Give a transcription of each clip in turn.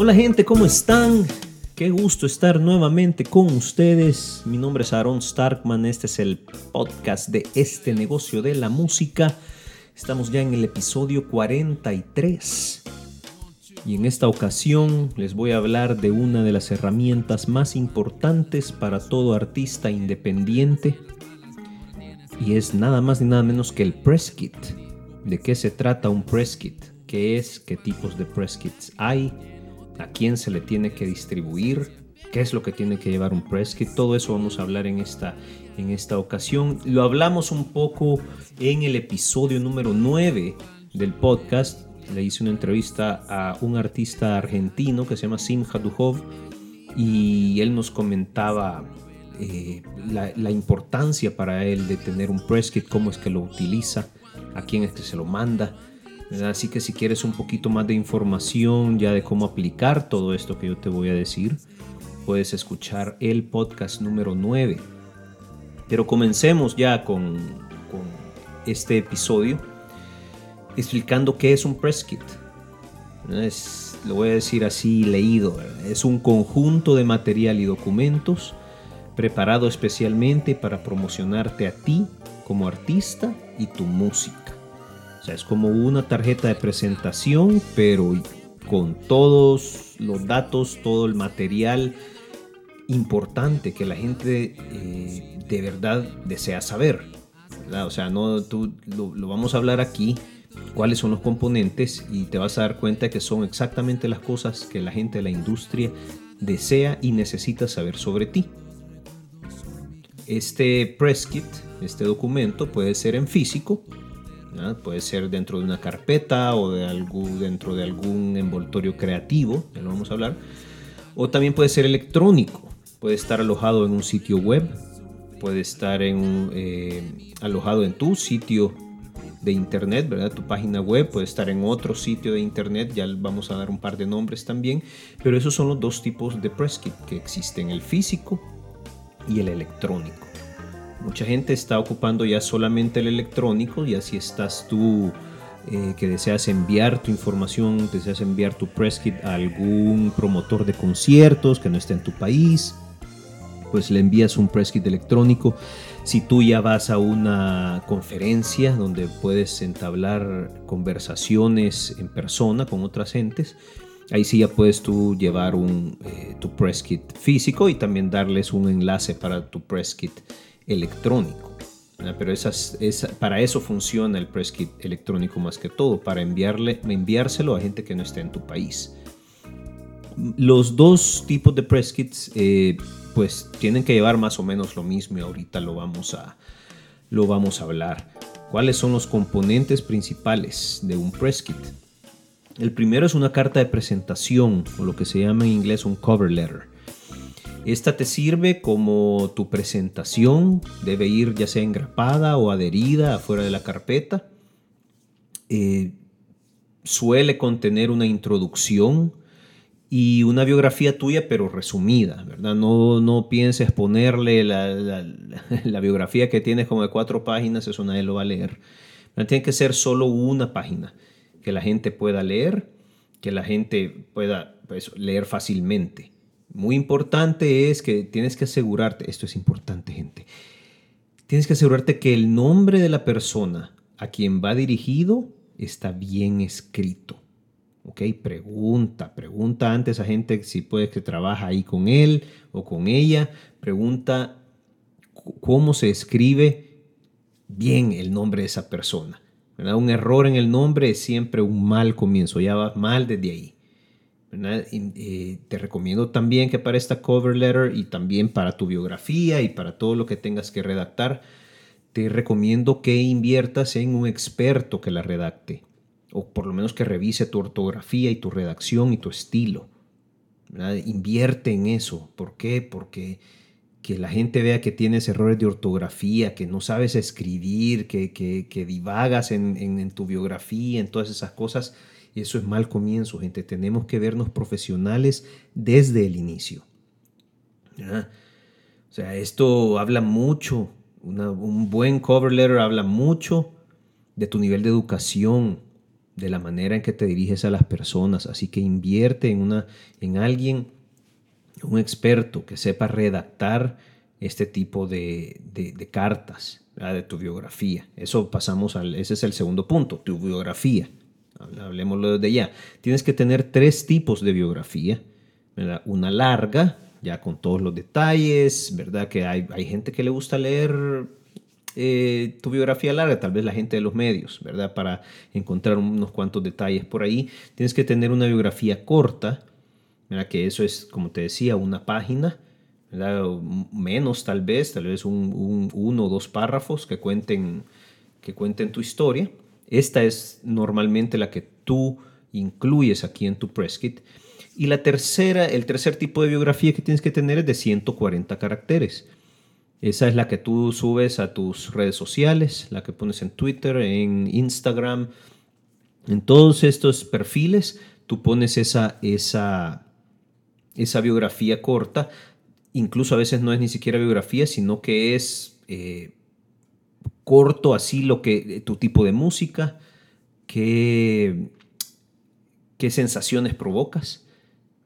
Hola gente, ¿cómo están? Qué gusto estar nuevamente con ustedes. Mi nombre es Aaron Starkman, este es el podcast de este negocio de la música. Estamos ya en el episodio 43. Y en esta ocasión les voy a hablar de una de las herramientas más importantes para todo artista independiente. Y es nada más ni nada menos que el press kit. ¿De qué se trata un press kit? ¿Qué es? ¿Qué tipos de press kits hay? ¿A quién se le tiene que distribuir? ¿Qué es lo que tiene que llevar un press kit? Todo eso vamos a hablar en esta, en esta ocasión. Lo hablamos un poco en el episodio número 9 del podcast le hice una entrevista a un artista argentino que se llama Simha Duhov y él nos comentaba eh, la, importancia para él de tener un press kit, cómo es que lo utiliza, a quién es que se lo manda. Así que si quieres un poquito más de información ya de cómo aplicar todo esto que yo te voy a decir, puedes escuchar el podcast número 9. Pero comencemos ya con, este episodio explicando qué es un press kit. Es, lo voy a decir así leído, es un conjunto de material y documentos preparado especialmente para promocionarte a ti como artista y tu música. O sea, es como una tarjeta de presentación, pero con todos los datos, todo el material importante que la gente eh, de verdad desea saber. O sea, no, tú, lo vamos a hablar aquí cuáles son los componentes y te vas a dar cuenta que son exactamente las cosas que la gente de la industria desea y necesita saber sobre ti. Este press kit, este documento puede ser en físico, puede ser dentro de una carpeta o de dentro de algún envoltorio creativo, ya lo vamos a hablar, o también puede ser electrónico, puede estar alojado en un sitio web, puede estar en, eh, alojado en tu sitio de internet, ¿verdad? Tu página web puede estar en otro sitio de internet, ya vamos a dar un par de nombres también, pero esos son los dos tipos de press kit que existen, el físico y el electrónico. Mucha gente está ocupando ya solamente el electrónico, y así estás tú eh, que deseas enviar tu información, deseas enviar tu press kit a algún promotor de conciertos que no esté en tu país, pues le envías un press kit electrónico. Si tú ya vas a una conferencia donde puedes entablar conversaciones en persona con otras gentes, ahí sí ya puedes tú llevar un, eh, tu press kit físico y también darles un enlace para tu press kit electrónico. Pero para eso funciona el press kit electrónico más que todo, para enviarle, enviárselo a gente que no esté en tu país. Los dos tipos de press kits eh, pues tienen que llevar más o menos lo mismo y ahorita lo vamos a, lo vamos a hablar. ¿Cuáles son los componentes principales de un press kit? El primero es una carta de presentación o lo que se llama en inglés un cover letter. Esta te sirve como tu presentación, debe ir ya sea engrapada o adherida afuera de la carpeta. Eh, suele contener una introducción y una biografía tuya, pero resumida, ¿verdad? No, no pienses ponerle la, la, biografía que tienes como de cuatro páginas, eso nadie lo va a leer. Tiene que ser solo una página, que la gente pueda leer, que la gente pueda pues, leer fácilmente. Muy importante es que tienes que asegurarte, esto es importante gente, tienes que asegurarte que el nombre de la persona a quien va dirigido está bien escrito. ¿ok? Pregunta, pregunta antes a gente si puede que trabaja ahí con él o con ella, pregunta cómo se escribe bien el nombre de esa persona. Un error en el nombre es siempre un mal comienzo, ya va mal desde ahí. Eh, te recomiendo también que para esta cover letter y también para tu biografía y para todo lo que tengas que redactar, te recomiendo que inviertas en un experto que la redacte o por lo menos que revise tu ortografía y tu redacción y tu estilo. Invierte en eso. ¿Por qué? Porque que la gente vea que tienes errores de ortografía, que no sabes escribir, que, que, divagas en, tu biografía, en todas esas cosas, eso es mal comienzo, gente. Tenemos que vernos profesionales desde el inicio. O sea, esto habla mucho, un buen cover letter habla mucho de tu nivel de educación, de la manera en que te diriges a las personas. Así que invierte en, una, en alguien, un experto que sepa redactar este tipo de, cartas de tu biografía. Eso pasamos al, ese es el segundo punto, tu biografía. Hablemoslo de ya. Tienes que tener tres tipos de biografía. Una larga, ya con todos los detalles, ¿verdad? Que hay, hay gente que le gusta leer eh, tu biografía larga, tal vez la gente de los medios, ¿verdad? Para encontrar unos cuantos detalles por ahí. Tienes que tener una biografía corta, ¿verdad? Que eso es, como te decía, una página. Menos tal vez, tal vez un, uno o dos párrafos que cuenten, que cuenten tu historia. Esta es normalmente la que tú incluyes aquí en tu press kit. Y la tercera, el tercer tipo de biografía que tienes que tener es de 140 caracteres. Esa es la que tú subes a tus redes sociales, la que pones en Twitter, en Instagram. En todos estos perfiles tú pones esa, esa, esa biografía corta. Incluso a veces no es ni siquiera biografía, sino que es eh, corto así lo que tu tipo de música, qué, qué sensaciones provocas.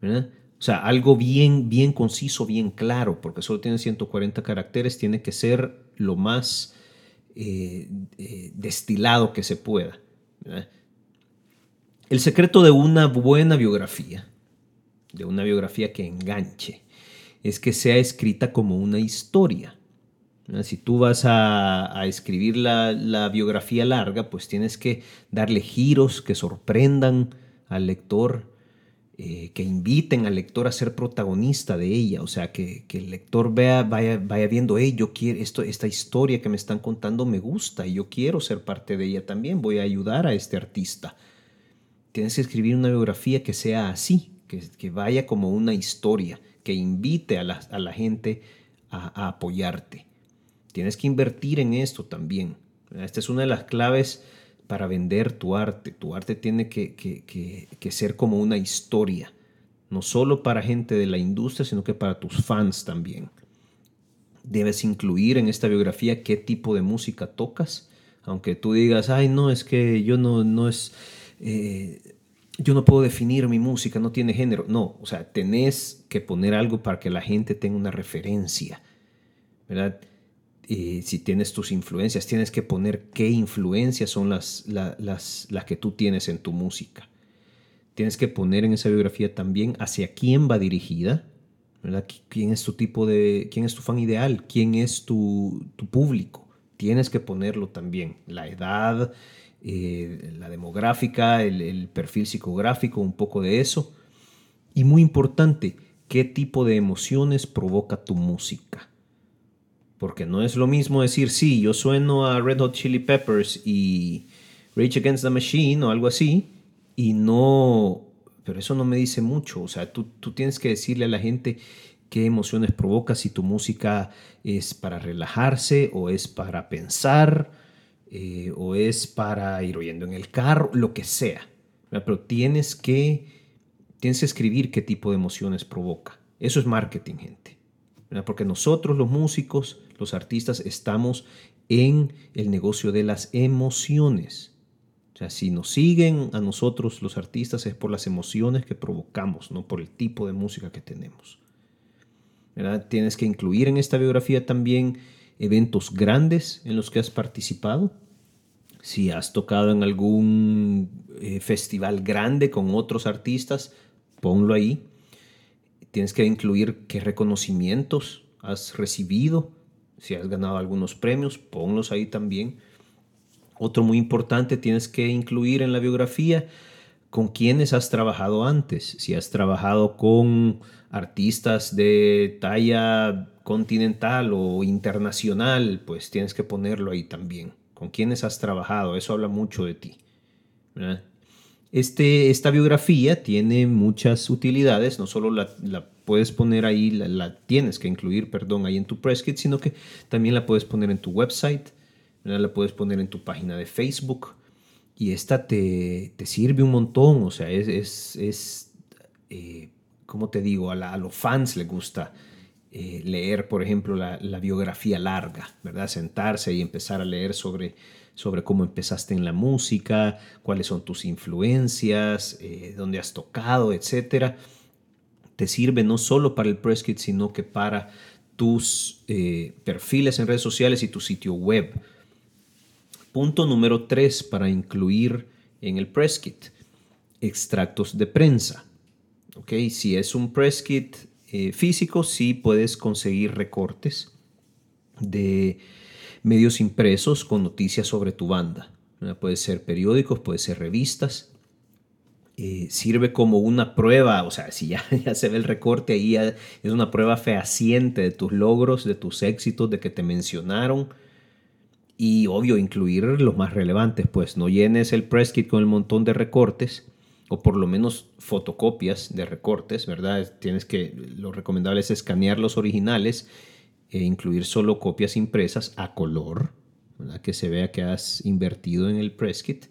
O sea, algo bien, bien conciso, bien claro, porque solo tiene 140 caracteres, tiene que ser lo más eh, eh, destilado que se pueda. El secreto de una buena biografía, de una biografía que enganche, es que sea escrita como una historia. Si tú vas a, escribir la, biografía larga, pues tienes que darle giros que sorprendan al lector, eh, que inviten al lector a ser protagonista de ella, o sea, que, el lector vea, vaya, vaya viendo, yo quiero, esta historia que me están contando me gusta y yo quiero ser parte de ella también, voy a ayudar a este artista. Tienes que escribir una biografía que sea así, que, vaya como una historia, que invite a la, gente a apoyarte. Tienes que invertir en esto también. Esta es una de las claves para vender tu arte. Tu arte tiene que, ser como una historia, no solo para gente de la industria, sino que para tus fans también. Debes incluir en esta biografía qué tipo de música tocas, aunque tú digas, ay, no, es que yo no, no es... Eh, yo no puedo definir mi música, no tiene género. No, o sea, tenés que poner algo para que la gente tenga una referencia, ¿verdad? Si tienes tus influencias, tienes que poner qué influencias son las, las, las que tú tienes en tu música. Tienes que poner en esa biografía también hacia quién va dirigida, ¿verdad? ¿Quién es tu tipo de, quién es tu fan ideal? ¿Quién es tu, tu público? Tienes que ponerlo también. La edad, eh, la demográfica, el, el perfil psicográfico, un poco de eso. Y muy importante, qué tipo de emociones provoca tu música porque no es lo mismo decir, sí, yo sueno a Red Hot Chili Peppers y Rage Against the Machine o algo así, y no, pero eso no me dice mucho. O sea, tú, tú tienes que decirle a la gente qué emociones provoca, si tu música es para relajarse o es para pensar eh, o es para ir oyendo en el carro, lo que sea. Pero tienes que, tienes que escribir qué tipo de emociones provoca. Eso es marketing, gente. Porque nosotros los músicos los artistas estamos en el negocio de las emociones. O sea, si nos siguen a nosotros los artistas es por las emociones que provocamos, no por el tipo de música que tenemos. Tienes que incluir en esta biografía también eventos grandes en los que has participado. Si has tocado en algún eh, festival grande con otros artistas, ponlo ahí. Tienes que incluir qué reconocimientos has recibido si has ganado algunos premios, ponlos ahí también. Otro muy importante, tienes que incluir en la biografía con quienes has trabajado antes. Si has trabajado con artistas de talla continental o internacional, pues tienes que ponerlo ahí también. Con quienes has trabajado, eso habla mucho de ti. Este, esta biografía tiene muchas utilidades, no solo la, puedes poner ahí, la, tienes que incluir, perdón, ahí en tu press kit, sino que también la puedes poner en tu website, la puedes poner en tu página de Facebook y esta te, sirve un montón, o sea, es, es, es eh, como te digo, a, a, los fans les gusta eh, leer, por ejemplo, la, biografía larga, ¿verdad? Sentarse y empezar a leer sobre, sobre cómo empezaste en la música, cuáles son tus influencias, eh, dónde has tocado, etc. Te sirve no solo para el press kit, sino que para tus eh, perfiles en redes sociales y tu sitio web. Punto número tres para incluir en el press kit, extractos de prensa. ¿Okay? Si es un press kit eh, físico, sí puedes conseguir recortes de medios impresos con noticias sobre tu banda. Puede ser periódicos, puede ser revistas. Eh, sirve como una prueba, o sea, si ya se ve el recorte ahí, es una prueba fehaciente de tus logros, de tus éxitos, de que te mencionaron. Y obvio, incluir los más relevantes, pues no llenes el press kit con el montón de recortes o por lo menos fotocopias de recortes, ¿verdad? Tienes que, lo recomendable es escanear los originales e incluir solo copias impresas a color, ¿verdad? Que se vea que has invertido en el press kit.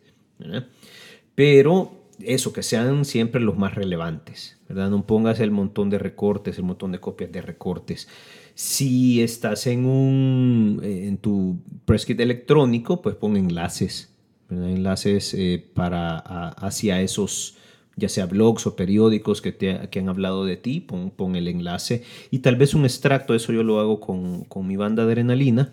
Pero eso, que sean siempre los más relevantes, ¿verdad? No pongas el montón de recortes, el montón de copias de recortes. Si estás en un en tu press kit electrónico, pues pon enlaces enlaces eh, para hacia esos ya sea blogs o periódicos que, te, que han hablado de ti, pon, el enlace y tal vez un extracto, eso yo lo hago con, con mi banda de adrenalina,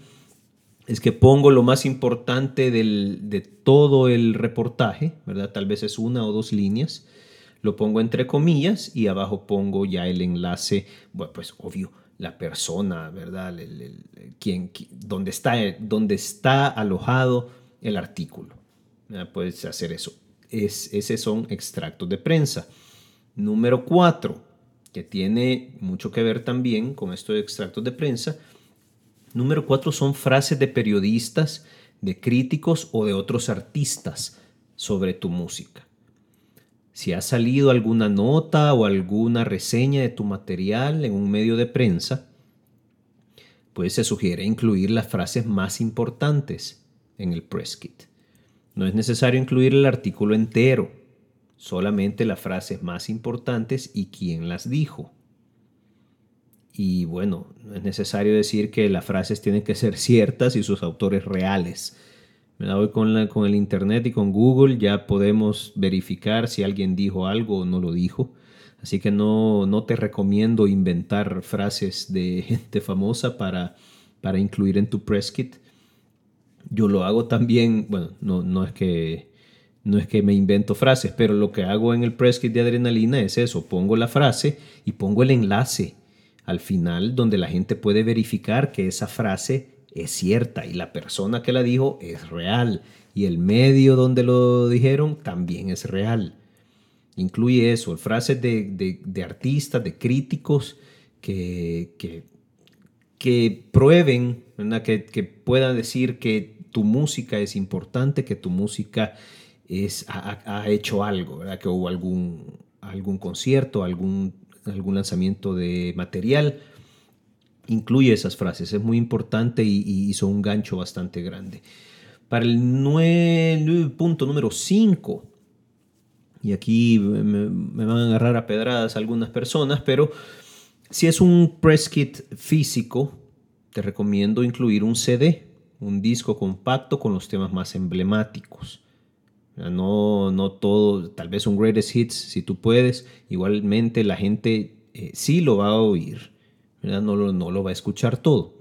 es que pongo lo más importante del, de todo el reportaje, ¿verdad? Tal vez es una o dos líneas, lo pongo entre comillas y abajo pongo ya el enlace, bueno, pues obvio, la persona, ¿verdad? El, quien, está, donde está alojado el artículo puedes hacer eso. Es, esos son extractos de prensa. Número cuatro, que tiene mucho que ver también con esto de extractos de prensa. Número cuatro son frases de periodistas, de críticos o de otros artistas sobre tu música. Si ha salido alguna nota o alguna reseña de tu material en un medio de prensa, pues se sugiere incluir las frases más importantes en el press kit. No es necesario incluir el artículo entero, solamente las frases más importantes y quién las dijo. Y bueno, no es necesario decir que las frases tienen que ser ciertas y sus autores reales. Hoy con, con el Internet y con Google ya podemos verificar si alguien dijo algo o no lo dijo. Así que no, no te recomiendo inventar frases de gente famosa para, para incluir en tu press kit. Yo lo hago también, bueno, no, no, es que, no es que me invento frases, pero lo que hago en el press kit de adrenalina es eso, pongo la frase y pongo el enlace al final donde la gente puede verificar que esa frase es cierta y la persona que la dijo es real y el medio donde lo dijeron también es real. Incluye eso, frases de, de, artistas, de críticos que, que, que prueben, que, que puedan decir que tu música es importante, que tu música es, ha, hecho algo, que hubo algún, algún concierto, algún, algún lanzamiento de material. Incluye esas frases, es muy importante y, hizo un gancho bastante grande. Para el punto número 5, y aquí me, me, van a agarrar a pedradas algunas personas, pero si es un press kit físico, te recomiendo incluir un CD un disco compacto con los temas más emblemáticos. No, no todo, tal vez un greatest hits si tú puedes. Igualmente la gente eh, sí lo va a oír, No, lo, no lo va a escuchar todo.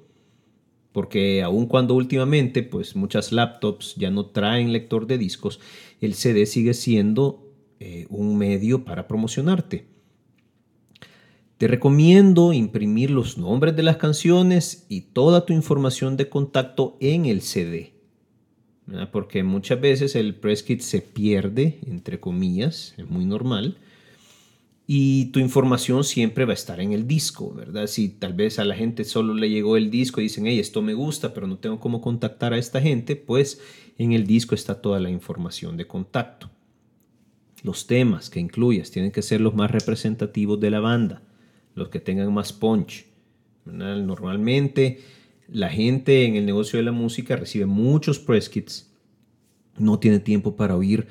Porque aun cuando últimamente pues muchas laptops ya no traen lector de discos, el CD sigue siendo eh, un medio para promocionarte. Te recomiendo imprimir los nombres de las canciones y toda tu información de contacto en el CD. Porque muchas veces el press kit se pierde, entre comillas, es muy normal. Y tu información siempre va a estar en el disco, ¿verdad? Si tal vez a la gente solo le llegó el disco y dicen, hey, esto me gusta, pero no tengo cómo contactar a esta gente, pues en el disco está toda la información de contacto. Los temas que incluyas tienen que ser los más representativos de la banda los que tengan más punch. Normalmente la gente en el negocio de la música recibe muchos press kits, no tiene tiempo para oír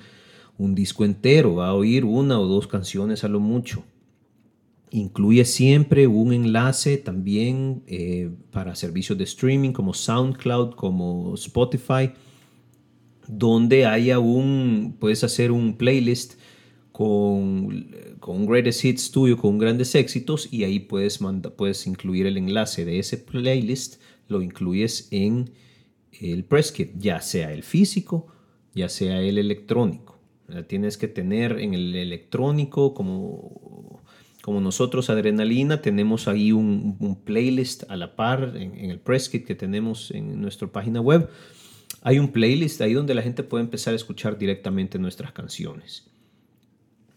un disco entero, va a oír una o dos canciones a lo mucho. Incluye siempre un enlace también eh, para servicios de streaming como SoundCloud, como Spotify, donde haya un, puedes hacer un playlist con, con Greatest Hits tuyo, con grandes éxitos, y ahí puedes, puedes incluir el enlace de ese playlist, lo incluyes en el press kit, ya sea el físico, ya sea el electrónico. Tienes que tener en el electrónico como como nosotros, Adrenalina, tenemos ahí un, playlist a la par en, el press kit que tenemos en nuestra página web. Hay un playlist ahí donde la gente puede empezar a escuchar directamente nuestras canciones.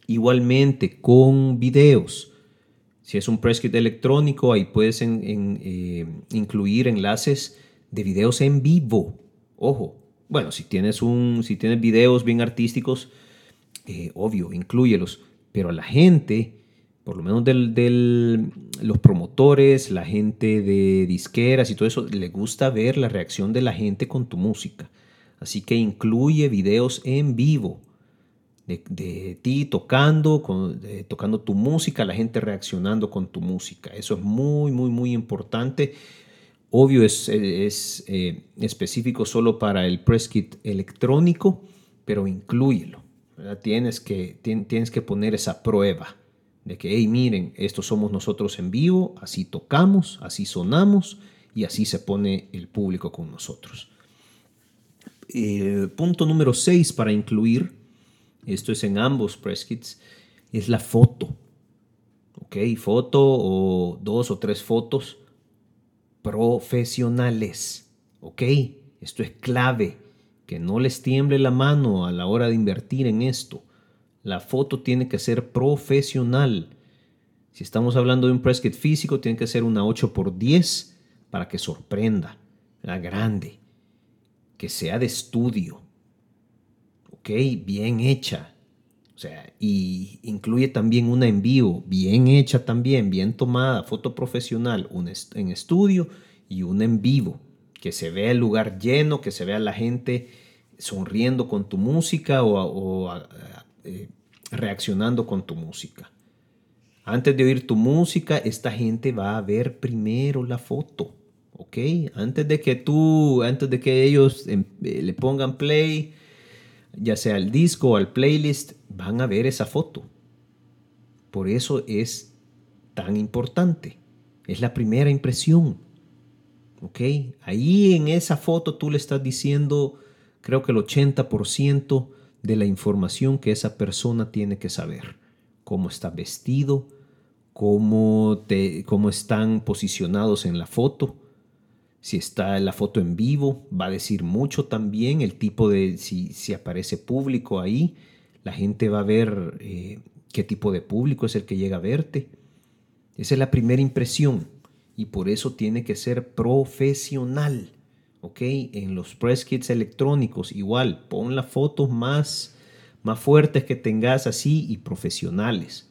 Igualmente con videos. Si es un press kit electrónico, ahí puedes eh, incluir enlaces de videos en vivo. Ojo, bueno, si tienes, un, si tienes videos bien artísticos, eh, obvio, incluyelos. Pero a la gente por lo menos de los promotores, la gente de disqueras y todo eso, le gusta ver la reacción de la gente con tu música. Así que incluye videos en vivo de, ti tocando, tocando tu música, la gente reaccionando con tu música. Eso es muy, muy, muy importante. Obvio es, eh, específico solo para el press kit electrónico, pero incluyelo. Tienes que, tienes que poner esa prueba de que, hey, miren, estos somos nosotros en vivo, así tocamos, así sonamos y así se pone el público con nosotros. Eh, punto número 6 para incluir, esto es en ambos press kits, es la foto. ¿Ok? Foto o dos o tres fotos profesionales. ¿Ok? Esto es clave. Que no les tiemble la mano a la hora de invertir en esto. La foto tiene que ser profesional. Si estamos hablando de un press kit físico, tiene que ser una 8x10 para que sorprenda, la grande, que sea de estudio, Bien hecha. O sea, y incluye también una en vivo, bien hecha también, bien tomada, foto profesional, una en estudio y una en vivo, que se vea el lugar lleno, que se vea la gente sonriendo con tu música o, eh, reaccionando con tu música. Antes de oír tu música, esta gente va a ver primero la foto, ¿ok? Antes de que tú, antes de que ellos em, eh, le pongan play, ya sea al disco o al playlist, van a ver esa foto. Por eso es tan importante. Es la primera impresión. ¿Ok? Ahí en esa foto tú le estás diciendo, creo que el 80% de la información que esa persona tiene que saber. Cómo está vestido, cómo, te, cómo están posicionados en la foto. Si está la foto en vivo, va a decir mucho también el tipo de, si, si aparece público ahí, la gente va a ver eh, qué tipo de público es el que llega a verte. Esa es la primera impresión y por eso tiene que ser profesional. ¿ok? En los press kits electrónicos, igual, pon las fotos más, más fuertes que tengas así y profesionales,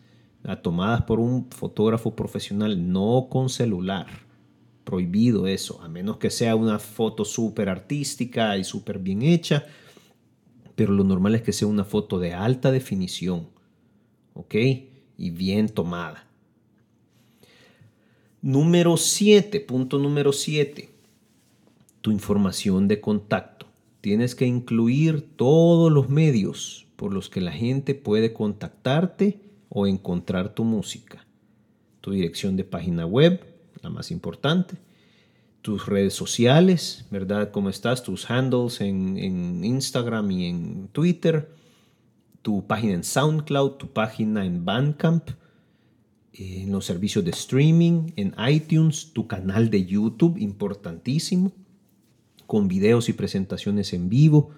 tomadas por un fotógrafo profesional, no con celular. Prohibido eso, a menos que sea una foto súper artística y súper bien hecha, pero lo normal es que sea una foto de alta definición, ¿ok? Y bien tomada. Número 7, punto número 7 tu información de contacto. Tienes que incluir todos los medios por los que la gente puede contactarte o encontrar tu música. Tu dirección de página web, la más importante. Tus redes sociales, ¿verdad? ¿Cómo estás? Tus handles en, en Instagram y en Twitter. Tu página en SoundCloud, tu página en Bandcamp en los servicios de streaming, en iTunes, tu canal de YouTube, importantísimo con videos y presentaciones en vivo.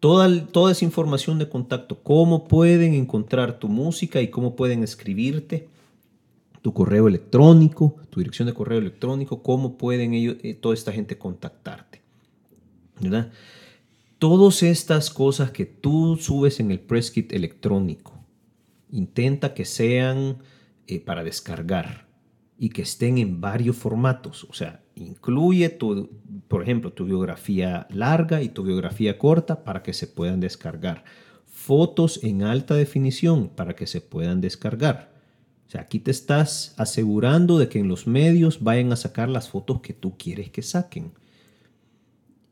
Toda, toda esa información de contacto, cómo pueden encontrar tu música y cómo pueden escribirte, tu correo electrónico, tu dirección de correo electrónico, cómo pueden ellos, eh, toda esta gente contactarte. ¿verdad? Todas estas cosas que tú subes en el press kit electrónico, intenta que sean eh, para descargar y que estén en varios formatos. O sea, incluye, tu, por ejemplo, tu biografía larga y tu biografía corta para que se puedan descargar. Fotos en alta definición para que se puedan descargar. O sea, aquí te estás asegurando de que en los medios vayan a sacar las fotos que tú quieres que saquen.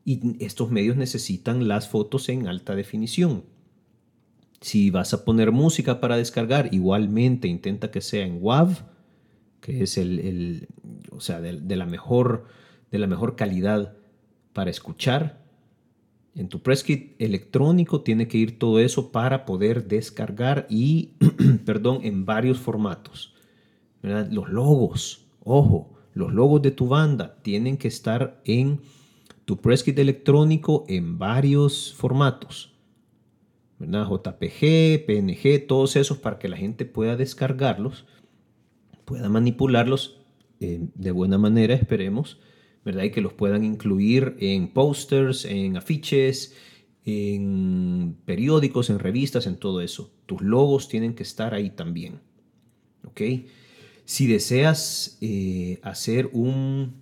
Y estos medios necesitan las fotos en alta definición. Si vas a poner música para descargar, igualmente intenta que sea en WAV, que es el, o sea, de, la mejor, de la mejor calidad para escuchar. En tu press kit electrónico tiene que ir todo eso para poder descargar y, perdón, en varios formatos. Los logos, ojo, los logos de tu banda tienen que estar en tu press kit electrónico en varios formatos. JPG, PNG, todos esos para que la gente pueda descargarlos, pueda manipularlos eh, de buena manera, esperemos ¿verdad? Y que los puedan incluir en posters, en afiches, en periódicos, en revistas, en todo eso. Tus logos tienen que estar ahí también. ¿Ok? Si deseas eh, hacer un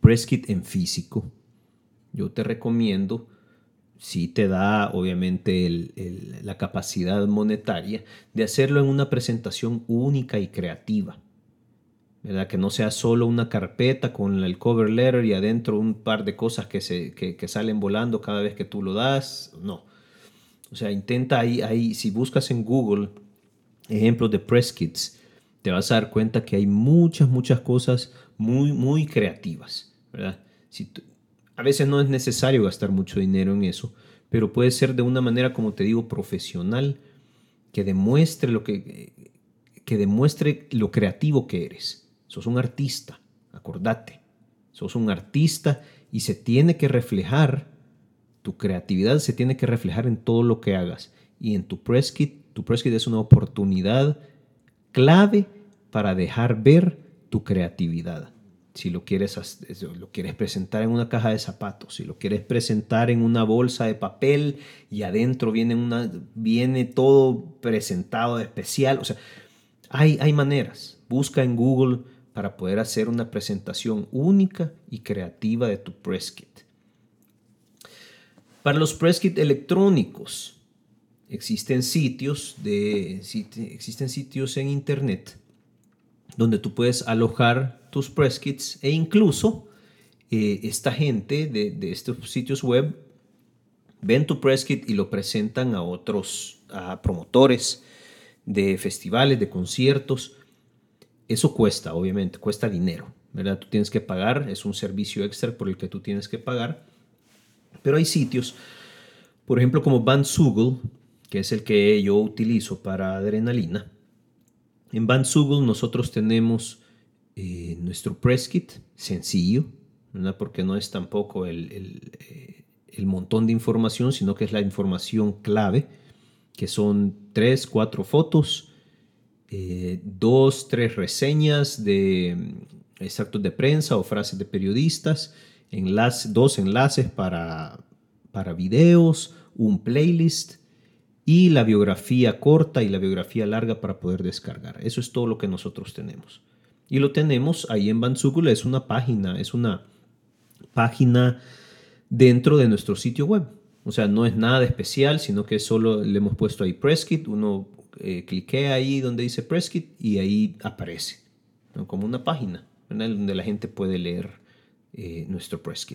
press kit en físico, yo te recomiendo, si te da obviamente la capacidad monetaria, de hacerlo en una presentación única y creativa. Que no sea solo una carpeta con el cover letter y adentro un par de cosas que, se, salen volando cada vez que tú lo das. No. O sea, intenta ahí, ahí, si buscas en Google ejemplos de press kits, te vas a dar cuenta que hay muchas, muchas cosas muy, muy creativas, ¿verdad? Si a veces no es necesario gastar mucho dinero en eso, pero puede ser de una manera, como te digo, profesional, que demuestre lo que, que demuestre lo creativo que eres. Sos un artista, acordate. Sos un artista y se tiene que reflejar, tu creatividad se tiene que reflejar en todo lo que hagas. Y en tu press kit, tu press kit es una oportunidad clave para dejar ver tu creatividad. Si lo quieres, lo quieres presentar en una caja de zapatos, si lo quieres presentar en una bolsa de papel y adentro viene, una, viene todo presentado de especial. O sea, hay, hay maneras. Busca en Google para poder hacer una presentación única y creativa de tu press kit. Para los press electrónicos existen sitios de existen sitios en internet donde tú puedes alojar tus press kits e incluso eh, esta gente de, de, estos sitios web ven tu press kit y lo presentan a otros a promotores de festivales, de conciertos eso cuesta, obviamente, cuesta dinero, ¿verdad? Tú tienes que pagar, es un servicio extra por el que tú tienes que pagar. Pero hay sitios, por ejemplo, como Bandzoogle, que es el que yo utilizo para adrenalina. En Bandzoogle nosotros tenemos eh, nuestro press kit sencillo, ¿verdad? porque no es tampoco el, el, eh, el montón de información, sino que es la información clave, que son tres, cuatro fotos, eh, dos, tres reseñas de mm, extractos de prensa o frases de periodistas, dos enlaces para, para videos, un playlist y la biografía corta y la biografía larga para poder descargar. Eso es todo lo que nosotros tenemos. Y lo tenemos ahí en Banzúcula, es una página, es una página dentro de nuestro sitio web. O sea, no es nada especial, sino que solo le hemos puesto ahí Presskit, uno eh, ahí donde dice Press y ahí aparece, como una página donde la gente puede leer eh, nuestro Press.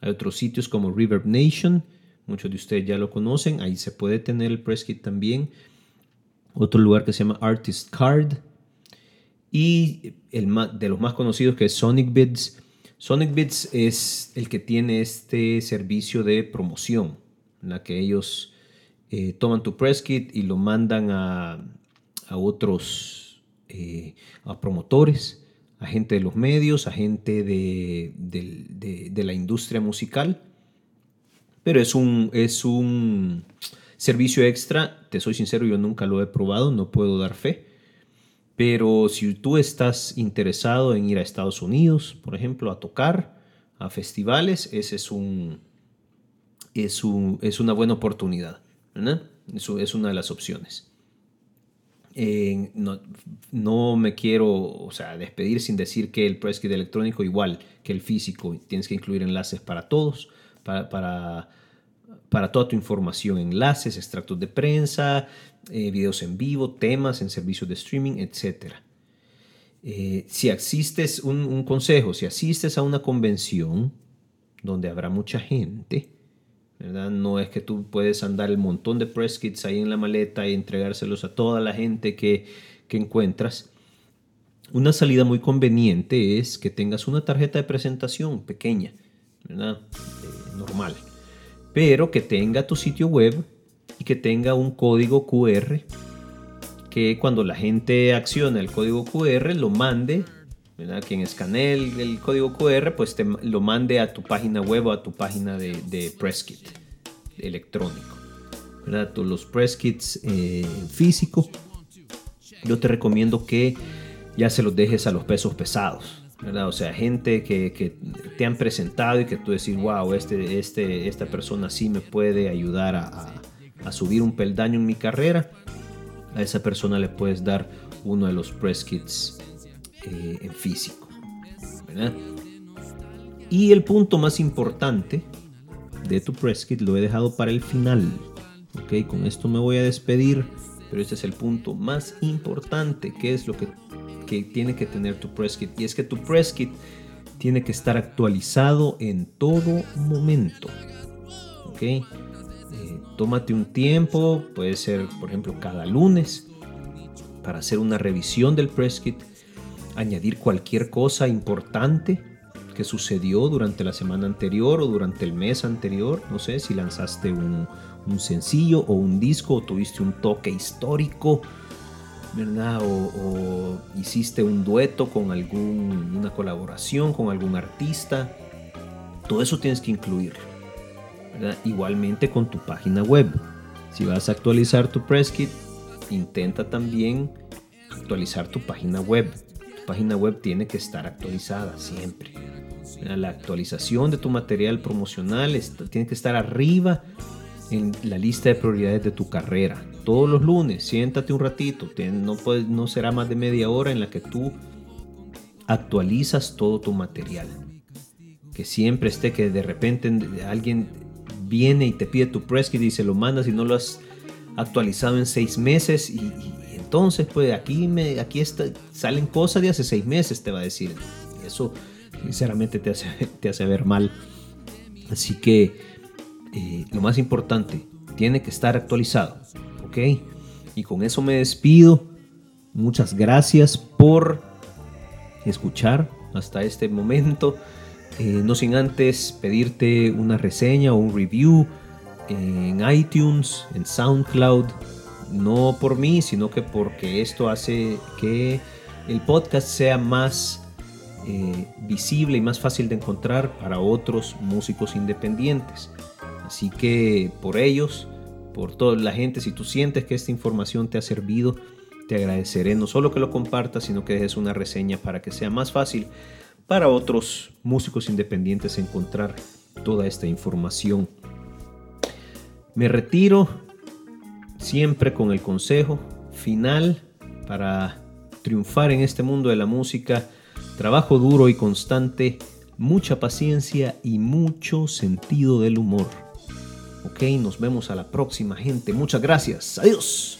Hay otros sitios como Reverb Nation, muchos de ustedes ya lo conocen, ahí se puede tener el Press también. Otro lugar que se llama Artist Card y el de los más conocidos que es Sonic Bids. Sonic Bids es el que tiene este servicio de promoción, en la que ellos eh, toman tu press kit y lo mandan a, a otros, eh, a promotores, a gente de los medios, a gente de, de, la industria musical. Pero es un, es un servicio extra, te soy sincero, yo nunca lo he probado, no puedo dar fe. Pero si tú estás interesado en ir a Estados Unidos, por ejemplo, a tocar, a festivales, ese es un, es, un, es una buena oportunidad. Eso es una de las opciones. Eh, no, me quiero o sea, despedir sin decir que el press electrónico, igual que el físico, tienes que incluir enlaces para todos, para, para toda tu información, enlaces, extractos de prensa, eh, videos en vivo, temas en servicios de streaming, etc. Eh, si asistes, un, consejo, si asistes a una convención donde habrá mucha gente, ¿verdad? No es que tú puedes andar el montón de press kits ahí en la maleta y entregárselos a toda la gente que, que encuentras. Una salida muy conveniente es que tengas una tarjeta de presentación pequeña. Eh, normal, pero que tenga tu sitio web y que tenga un código QR que cuando la gente acciona el código QR lo mande, ¿verdad? quien escanee el, código QR pues te lo mande a tu página web o a tu página de, de press kit electrónico. ¿verdad? Los press kits eh, yo te recomiendo que ya se los dejes a los pesos pesados. ¿verdad? O sea, gente que, te han presentado y que tú decís, wow, este, este, esta persona sí me puede ayudar a, subir un peldaño en mi carrera. A esa persona le puedes dar uno de los press kits eh, en físico. Y el punto más importante de tu press kit lo he dejado para el final. Ok, con esto me voy a despedir, pero este es el punto más importante, que es lo que que tiene que tener tu press kit. Y es que tu press kit tiene que estar actualizado en todo momento. ¿Ok? Eh, tómate un tiempo, puede ser por ejemplo cada lunes, para hacer una revisión del press kit, añadir cualquier cosa importante que sucedió durante la semana anterior o durante el mes anterior. No sé si lanzaste un, sencillo o un disco o tuviste un toque histórico. O, hiciste un dueto con algún, una colaboración con algún artista. Todo eso tienes que incluir. Igualmente con tu página web. Si vas a actualizar tu press kit, intenta también actualizar tu página web. Página web tiene que estar actualizada siempre. La actualización de tu material promocional tiene que estar arriba en la lista de prioridades de tu carrera. Todos los lunes, siéntate un ratito, no, será más de media hora en la que tú actualizas todo tu material. Que siempre esté que de repente alguien viene y te pide tu press y se lo mandas y no lo has actualizado en seis meses y, entonces pues aquí me aquí está, salen cosas de hace seis meses te va a decir y eso sinceramente te hace, te hace ver mal así que eh, lo más importante, tiene que estar actualizado. ¿Ok? Y con eso me despido. Muchas gracias por escuchar hasta este momento. Eh, no sin antes pedirte una reseña o un review en iTunes, en SoundCloud. No por mí, sino que porque esto hace que el podcast sea más eh, visible y más fácil de encontrar para otros músicos independientes. Así que por ellos, por toda la gente, si tú sientes que esta información te ha servido, te agradeceré no solo que lo compartas, sino que dejes una reseña para que sea más fácil para otros músicos independientes encontrar toda esta información. Me retiro siempre con el consejo final para triunfar en este mundo de la música. Trabajo duro y constante, mucha paciencia y mucho sentido del humor. Ok, nos vemos a la próxima gente. Muchas gracias. Adiós.